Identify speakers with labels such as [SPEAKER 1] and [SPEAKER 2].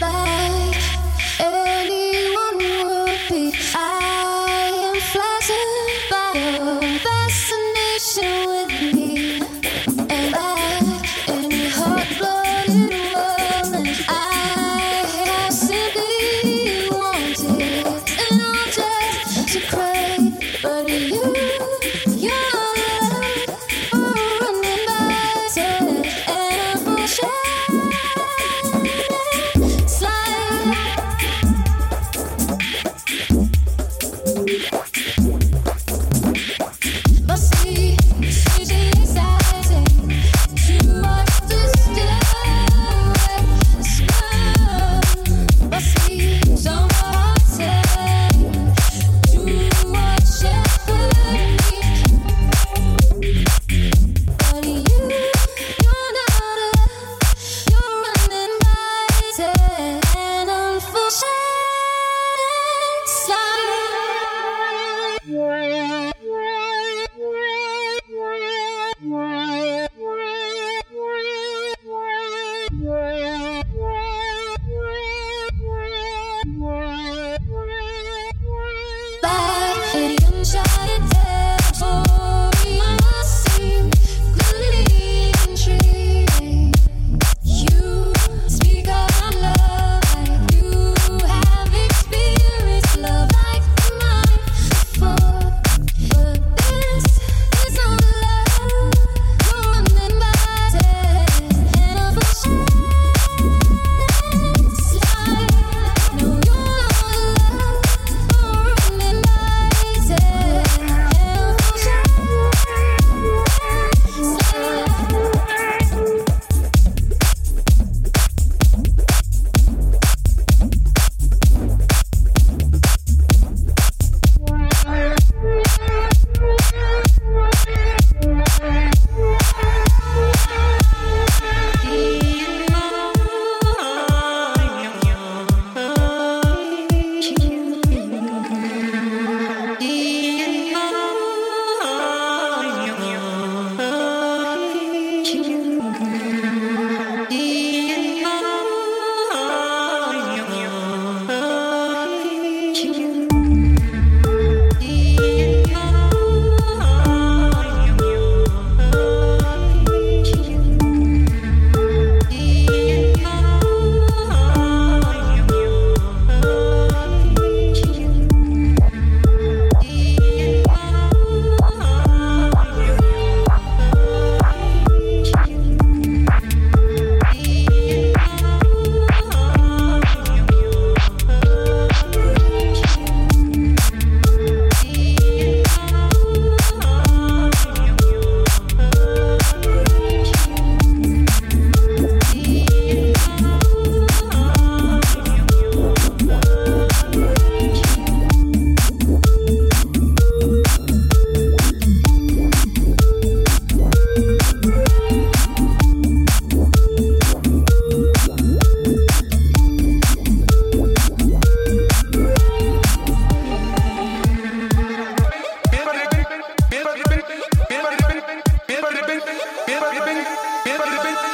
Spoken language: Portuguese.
[SPEAKER 1] Bye. Pedro, Pedro.